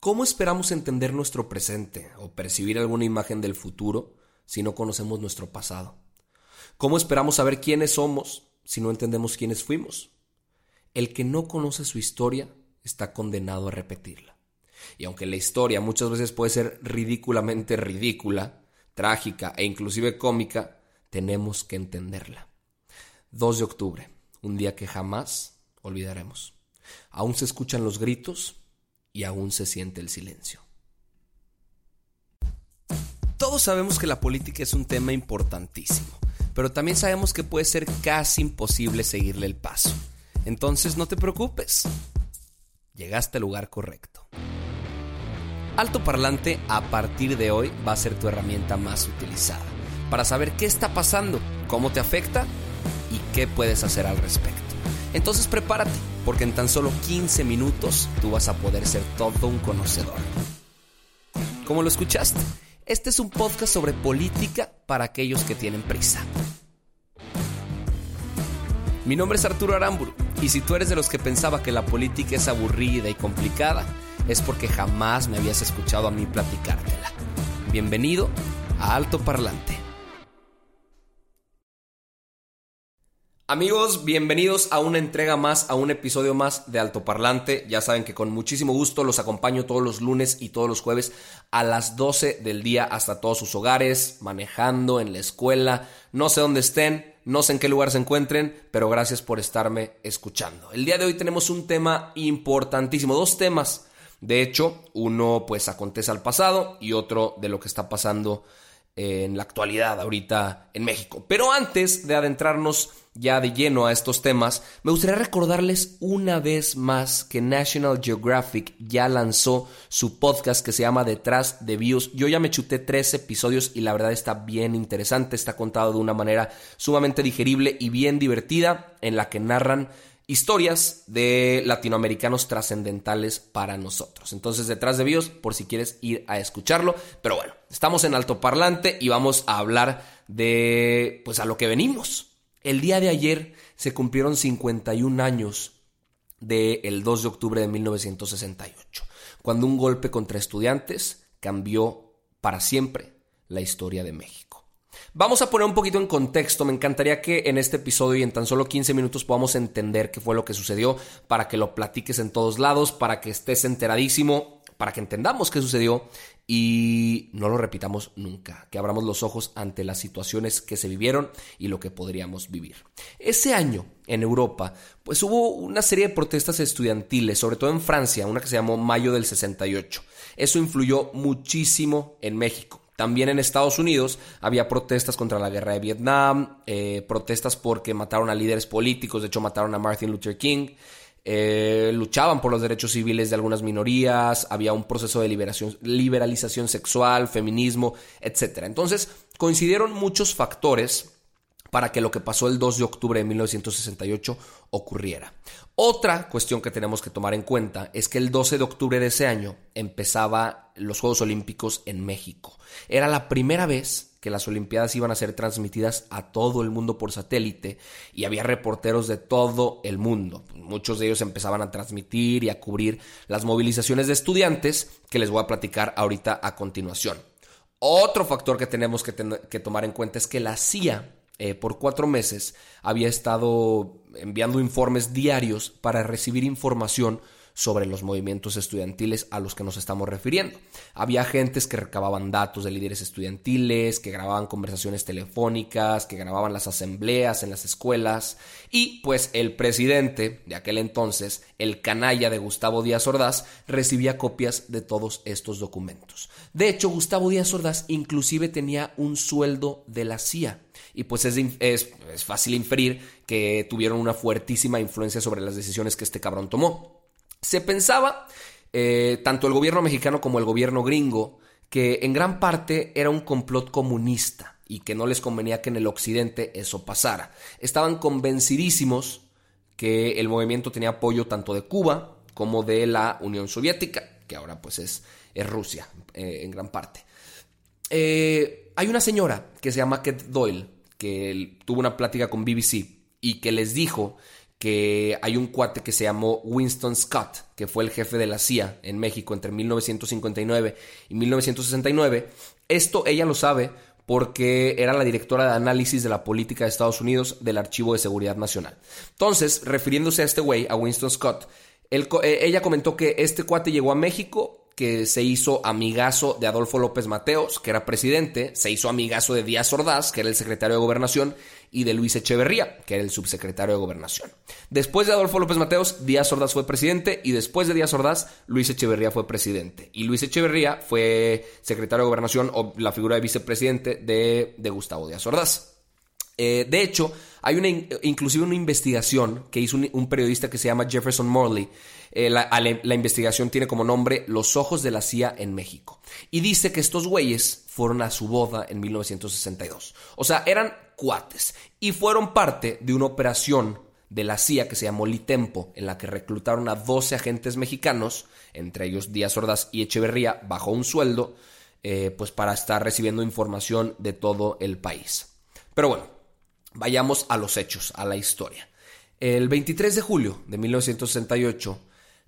¿Cómo esperamos entender nuestro presente o percibir alguna imagen del futuro si no conocemos nuestro pasado? ¿Cómo esperamos saber quiénes somos si no entendemos quiénes fuimos? El que no conoce su historia está condenado a repetirla. Y aunque la historia muchas veces puede ser ridículamente ridícula, trágica e inclusive cómica, tenemos que entenderla. 2 de octubre, un día que jamás olvidaremos. Aún se escuchan los gritos y aún se siente el silencio. Todos sabemos que la política es un tema importantísimo, pero también sabemos que puede ser casi imposible seguirle el paso. Entonces no te preocupes, llegaste al lugar correcto. Alto Parlante a partir de hoy va a ser tu herramienta más utilizada para saber qué está pasando, cómo te afecta y qué puedes hacer al respecto. Entonces prepárate, porque en tan solo 15 minutos tú vas a poder ser todo un conocedor. ¿Cómo lo escuchaste? Este es un podcast sobre política para aquellos que tienen prisa. Mi nombre es Arturo Aramburu y si tú eres de los que pensaba que la política es aburrida y complicada, es porque jamás me habías escuchado a mí platicártela. Bienvenido a Alto Parlante. Amigos, bienvenidos a una entrega más, a un episodio más de Altoparlante. Ya saben que con muchísimo gusto los acompaño todos los lunes y todos los jueves a las 12 del día hasta todos sus hogares, manejando, en la escuela, no sé dónde estén, no sé en qué lugar se encuentren, pero gracias por estarme escuchando. El día de hoy tenemos un tema importantísimo, dos temas. De hecho, uno pues acontece al pasado y otro de lo que está pasando en la actualidad ahorita en México. Pero antes de adentrarnos ya de lleno a estos temas, me gustaría recordarles una vez más que National Geographic ya lanzó su podcast que se llama Detrás de Views. Yo ya me chuté tres episodios y la verdad está bien interesante, está contado de una manera sumamente digerible y bien divertida en la que narran historias de latinoamericanos trascendentales para nosotros. Entonces, detrás de Bios, por si quieres ir a escucharlo. Pero bueno, estamos en altoparlante y vamos a hablar de, pues, a lo que venimos. El día de ayer se cumplieron 51 años del 2 de octubre de 1968, cuando un golpe contra estudiantes cambió para siempre la historia de México. Vamos a poner un poquito en contexto, me encantaría que en este episodio y en tan solo 15 minutos podamos entender qué fue lo que sucedió, para que lo platiques en todos lados, para que estés enteradísimo, para que entendamos qué sucedió y no lo repitamos nunca, que abramos los ojos ante las situaciones que se vivieron y lo que podríamos vivir. Ese año en Europa, pues hubo una serie de protestas estudiantiles, sobre todo en Francia, una que se llamó Mayo del 68. Eso influyó muchísimo en México. También en Estados Unidos había protestas contra la guerra de Vietnam, eh, protestas porque mataron a líderes políticos, de hecho mataron a Martin Luther King. Eh, luchaban por los derechos civiles de algunas minorías, había un proceso de liberación, liberalización sexual, feminismo, etc. Entonces, coincidieron muchos factores para que lo que pasó el 2 de octubre de 1968 ocurriera. Otra cuestión que tenemos que tomar en cuenta es que el 12 de octubre de ese año empezaba los Juegos Olímpicos en México. Era la primera vez que las Olimpiadas iban a ser transmitidas a todo el mundo por satélite y había reporteros de todo el mundo. Muchos de ellos empezaban a transmitir y a cubrir las movilizaciones de estudiantes que les voy a platicar ahorita a continuación. Otro factor que tenemos que, tomar en cuenta es que la CIA eh, por cuatro meses había estado enviando informes diarios para recibir información sobre los movimientos estudiantiles a los que nos estamos refiriendo. Había agentes que recababan datos de líderes estudiantiles, que grababan conversaciones telefónicas, que grababan las asambleas en las escuelas y pues el presidente de aquel entonces, el canalla de Gustavo Díaz Ordaz, recibía copias de todos estos documentos. De hecho, Gustavo Díaz Ordaz inclusive tenía un sueldo de la CIA y pues es, es, fácil inferir que tuvieron una fuertísima influencia sobre las decisiones que este cabrón tomó. Se pensaba, eh, tanto el gobierno mexicano como el gobierno gringo, que en gran parte era un complot comunista y que no les convenía que en el occidente eso pasara. Estaban convencidísimos que el movimiento tenía apoyo tanto de Cuba como de la Unión Soviética, que ahora pues es, Rusia eh, en gran parte. Eh, hay una señora que se llama Kate Doyle, que tuvo una plática con BBC y que les dijo que hay un cuate que se llamó Winston Scott, que fue el jefe de la CIA en México entre 1959 y 1969. Esto ella lo sabe porque era la directora de análisis de la política de Estados Unidos del Archivo de Seguridad Nacional. Entonces, refiriéndose a este güey, a Winston Scott, eh, ella comentó que este cuate llegó a México que se hizo amigazo de Adolfo López Mateos, que era presidente, se hizo amigazo de Díaz Ordaz, que era el secretario de Gobernación, y de Luis Echeverría, que era el subsecretario de Gobernación. Después de Adolfo López Mateos, Díaz Ordaz fue presidente, y después de Díaz Ordaz, Luis Echeverría fue presidente. Y Luis Echeverría fue secretario de Gobernación o la figura de vicepresidente de, de Gustavo Díaz Ordaz. Eh, de hecho, hay una, inclusive una investigación que hizo un, periodista que se llama Jefferson Morley. Eh, la, la, investigación tiene como nombre Los ojos de la CIA en México. Y dice que estos güeyes fueron a su boda en 1962. O sea, eran cuates. Y fueron parte de una operación de la CIA que se llamó Litempo, en la que reclutaron a 12 agentes mexicanos, entre ellos Díaz Ordaz y Echeverría, bajo un sueldo, eh, pues para estar recibiendo información de todo el país. Pero bueno, Vayamos a los hechos, a la historia. El 23 de julio de 1968,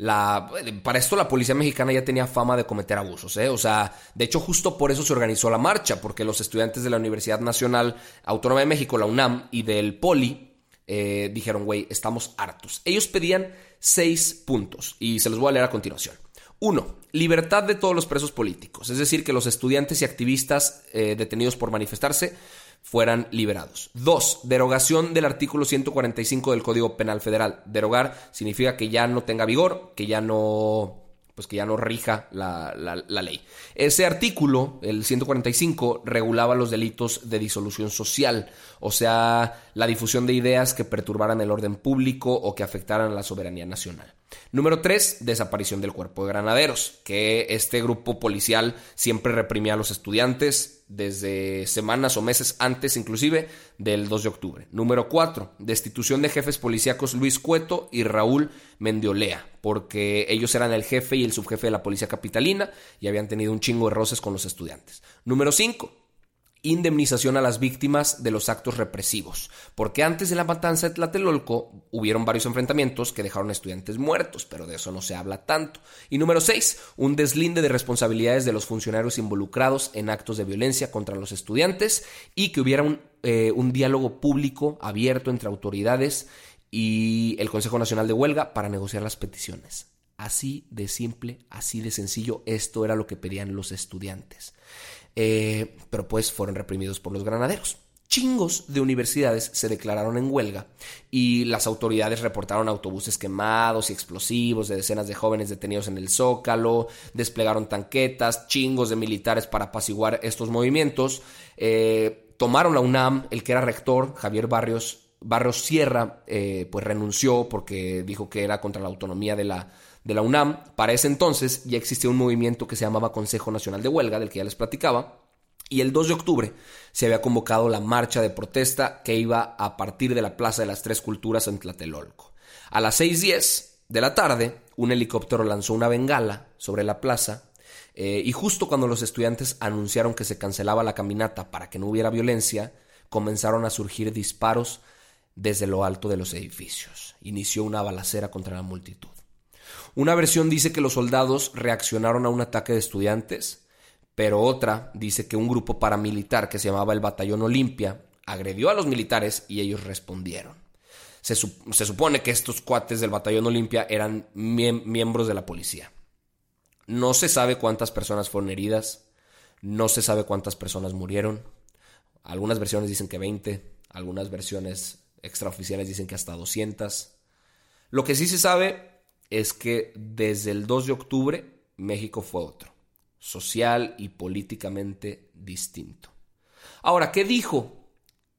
la, para esto la policía mexicana ya tenía fama de cometer abusos, ¿eh? O sea, de hecho justo por eso se organizó la marcha, porque los estudiantes de la Universidad Nacional Autónoma de México, la UNAM, y del POLI, eh, dijeron, güey, estamos hartos. Ellos pedían seis puntos, y se los voy a leer a continuación. Uno, libertad de todos los presos políticos, es decir, que los estudiantes y activistas eh, detenidos por manifestarse fueran liberados. Dos, derogación del artículo 145 del Código Penal Federal. Derogar significa que ya no tenga vigor, que ya no pues que ya no rija la, la, ley. Ese artículo, el 145, regulaba los delitos de disolución social, o sea, la difusión de ideas que perturbaran el orden público o que afectaran a la soberanía nacional. Número 3, desaparición del cuerpo de granaderos, que este grupo policial siempre reprimía a los estudiantes desde semanas o meses antes inclusive del 2 de octubre. Número 4, destitución de jefes policíacos Luis Cueto y Raúl Mendiolea, porque ellos eran el jefe y el subjefe de la policía capitalina y habían tenido un chingo de roces con los estudiantes. Número 5, indemnización a las víctimas de los actos represivos, porque antes de la matanza de Tlatelolco hubieron varios enfrentamientos que dejaron estudiantes muertos, pero de eso no se habla tanto. Y número 6, un deslinde de responsabilidades de los funcionarios involucrados en actos de violencia contra los estudiantes y que hubiera un, eh, un diálogo público abierto entre autoridades y el Consejo Nacional de Huelga para negociar las peticiones. Así de simple, así de sencillo, esto era lo que pedían los estudiantes. Eh, pero pues fueron reprimidos por los granaderos. Chingos de universidades se declararon en huelga y las autoridades reportaron autobuses quemados y explosivos de decenas de jóvenes detenidos en el Zócalo, desplegaron tanquetas, chingos de militares para apaciguar estos movimientos, eh, tomaron la UNAM, el que era rector, Javier Barrios, Barrios Sierra, eh, pues renunció porque dijo que era contra la autonomía de la, de la UNAM. Para ese entonces ya existía un movimiento que se llamaba Consejo Nacional de Huelga, del que ya les platicaba. Y el 2 de octubre se había convocado la marcha de protesta que iba a partir de la Plaza de las Tres Culturas en Tlatelolco. A las 6.10 de la tarde, un helicóptero lanzó una bengala sobre la plaza eh, y justo cuando los estudiantes anunciaron que se cancelaba la caminata para que no hubiera violencia, comenzaron a surgir disparos desde lo alto de los edificios. Inició una balacera contra la multitud. Una versión dice que los soldados reaccionaron a un ataque de estudiantes, pero otra dice que un grupo paramilitar que se llamaba el Batallón Olimpia agredió a los militares y ellos respondieron. Se, supone que estos cuates del batallón Olimpia eran miembros de la policía. No se sabe cuántas personas fueron heridas, no se sabe cuántas personas murieron. Algunas versiones dicen que 20, algunas versiones extraoficiales dicen que hasta 200. Lo que sí se sabe es que desde el 2 de octubre México fue otro, social y políticamente distinto. Ahora, ¿qué dijo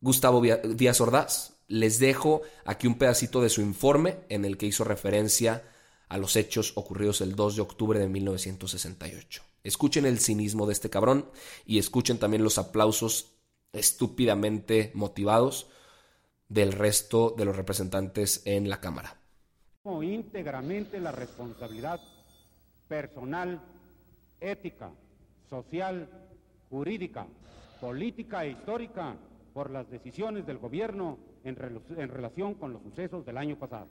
Gustavo Díaz Ordaz? Les dejo aquí un pedacito de su informe en el que hizo referencia a los hechos ocurridos el 2 de octubre de 1968. Escuchen el cinismo de este cabrón y escuchen también los aplausos estúpidamente motivados del resto de los representantes en la Cámara. Íntegramente la responsabilidad personal, ética, social, jurídica, política e histórica por las decisiones del gobierno en, en relación con los sucesos del año pasado.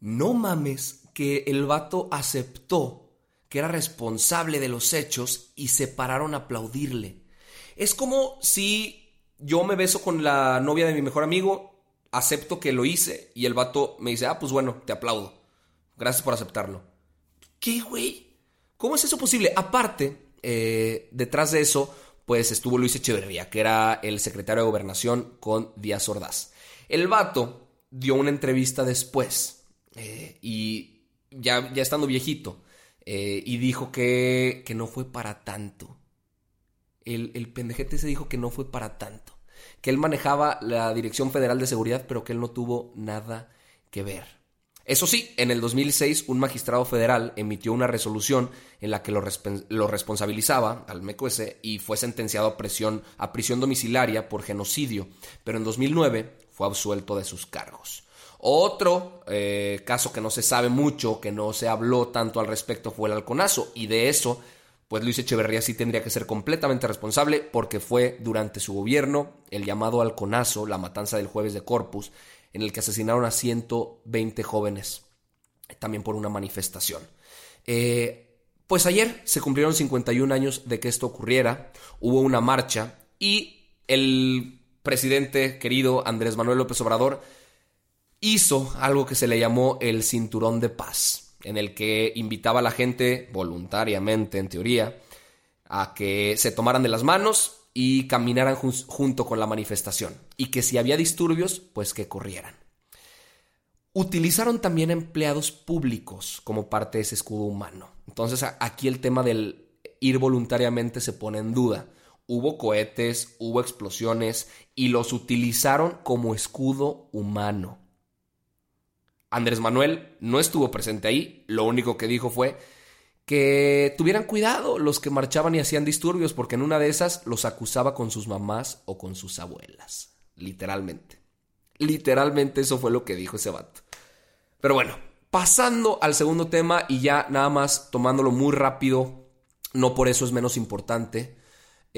No mames que el vato aceptó que era responsable de los hechos y se pararon a aplaudirle. Es como si yo me beso con la novia de mi mejor amigo, acepto que lo hice y el vato me dice, ah, pues bueno, te aplaudo. Gracias por aceptarlo. ¿Qué, güey? ¿Cómo es eso posible? Aparte, eh, detrás de eso, pues estuvo Luis Echeverría, que era el secretario de gobernación con Díaz Ordaz. El vato dio una entrevista después eh, y ya, estando viejito, eh, y dijo que, que, no fue para tanto. El, el pendejete se dijo que no fue para tanto. Que él manejaba la Dirección Federal de Seguridad, pero que él no tuvo nada que ver. Eso sí, en el 2006 un magistrado federal emitió una resolución en la que lo, lo responsabilizaba al MECOS y fue sentenciado a, prisión, a prisión domiciliaria por genocidio, pero en 2009 fue absuelto de sus cargos. Otro eh, caso que no se sabe mucho, que no se habló tanto al respecto, fue el halconazo. Y de eso, pues Luis Echeverría sí tendría que ser completamente responsable porque fue durante su gobierno el llamado halconazo, la matanza del jueves de Corpus, en el que asesinaron a 120 jóvenes, también por una manifestación. Eh, pues ayer se cumplieron 51 años de que esto ocurriera, hubo una marcha y el presidente querido Andrés Manuel López Obrador hizo algo que se le llamó el cinturón de paz, en el que invitaba a la gente voluntariamente, en teoría, a que se tomaran de las manos y caminaran junto con la manifestación, y que si había disturbios, pues que corrieran. Utilizaron también empleados públicos como parte de ese escudo humano. Entonces aquí el tema del ir voluntariamente se pone en duda. Hubo cohetes, hubo explosiones y los utilizaron como escudo humano. Andrés Manuel no estuvo presente ahí, lo único que dijo fue que tuvieran cuidado los que marchaban y hacían disturbios, porque en una de esas los acusaba con sus mamás o con sus abuelas, literalmente. Literalmente eso fue lo que dijo ese vato. Pero bueno, pasando al segundo tema y ya nada más tomándolo muy rápido, no por eso es menos importante.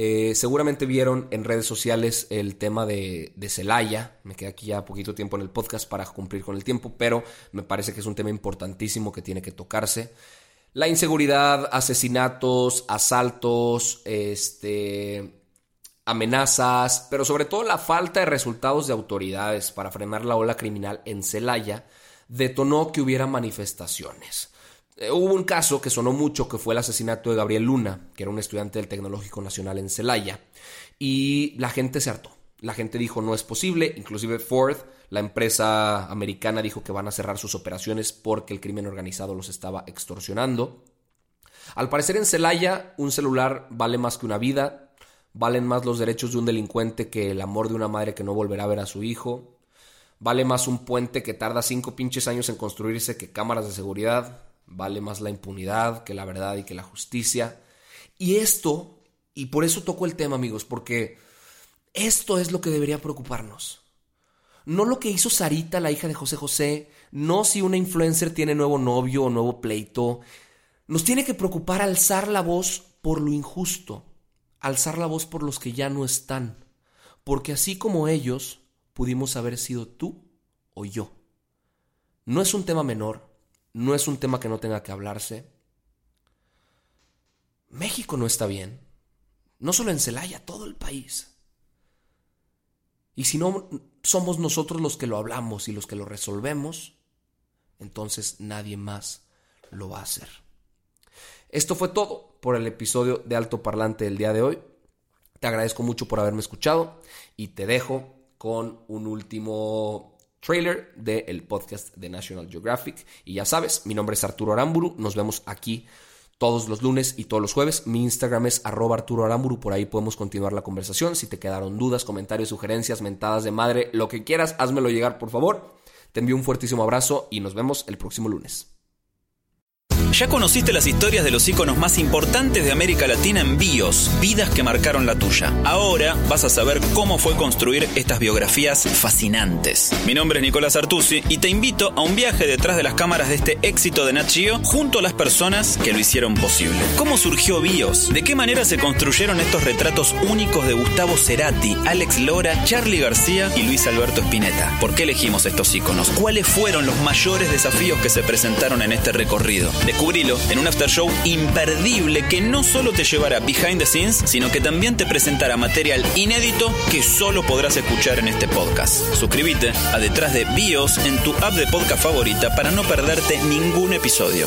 Eh, seguramente vieron en redes sociales el tema de, Celaya. Me queda aquí ya poquito tiempo en el podcast para cumplir con el tiempo, pero me parece que es un tema importantísimo que tiene que tocarse. La inseguridad, asesinatos, asaltos, este, amenazas, pero sobre todo la falta de resultados de autoridades para frenar la ola criminal en Celaya detonó que hubiera manifestaciones. Eh, hubo un caso que sonó mucho que fue el asesinato de Gabriel Luna, que era un estudiante del Tecnológico Nacional en Celaya, y la gente se hartó. La gente dijo no es posible, inclusive Ford, la empresa americana, dijo que van a cerrar sus operaciones porque el crimen organizado los estaba extorsionando. Al parecer en Celaya un celular vale más que una vida, valen más los derechos de un delincuente que el amor de una madre que no volverá a ver a su hijo, vale más un puente que tarda cinco pinches años en construirse que cámaras de seguridad, vale más la impunidad que la verdad y que la justicia. Y esto, y por eso toco el tema amigos, porque esto es lo que debería preocuparnos. No lo que hizo Sarita, la hija de José José, no si una influencer tiene nuevo novio o nuevo pleito. Nos tiene que preocupar alzar la voz por lo injusto, alzar la voz por los que ya no están, porque así como ellos, pudimos haber sido tú o yo. No es un tema menor, no es un tema que no tenga que hablarse. México no está bien. No solo en Celaya, todo el país. Y si no somos nosotros los que lo hablamos y los que lo resolvemos, entonces nadie más lo va a hacer. Esto fue todo por el episodio de Alto Parlante del día de hoy. Te agradezco mucho por haberme escuchado y te dejo con un último trailer del podcast de National Geographic. Y ya sabes, mi nombre es Arturo Aramburu. Nos vemos aquí todos los lunes y todos los jueves. Mi Instagram es arroba Arturo Aramburu, por ahí podemos continuar la conversación. Si te quedaron dudas, comentarios, sugerencias, mentadas de madre, lo que quieras, házmelo llegar, por favor. Te envío un fuertísimo abrazo y nos vemos el próximo lunes. Ya conociste las historias de los íconos más importantes de América Latina en bios, vidas que marcaron la tuya. Ahora vas a saber cómo fue construir estas biografías fascinantes. Mi nombre es Nicolás Artusi y te invito a un viaje detrás de las cámaras de este éxito de Nat junto a las personas que lo hicieron posible. ¿Cómo surgió Bios? ¿De qué manera se construyeron estos retratos únicos de Gustavo Cerati, Alex Lora, Charlie García y Luis Alberto Spinetta? ¿Por qué elegimos estos íconos? ¿Cuáles fueron los mayores desafíos que se presentaron en este recorrido? Descubrilo en un after show imperdible que no solo te llevará behind the scenes, sino que también te presentará material inédito que solo podrás escuchar en este podcast. Suscríbete a Detrás de Bios en tu app de podcast favorita para no perderte ningún episodio.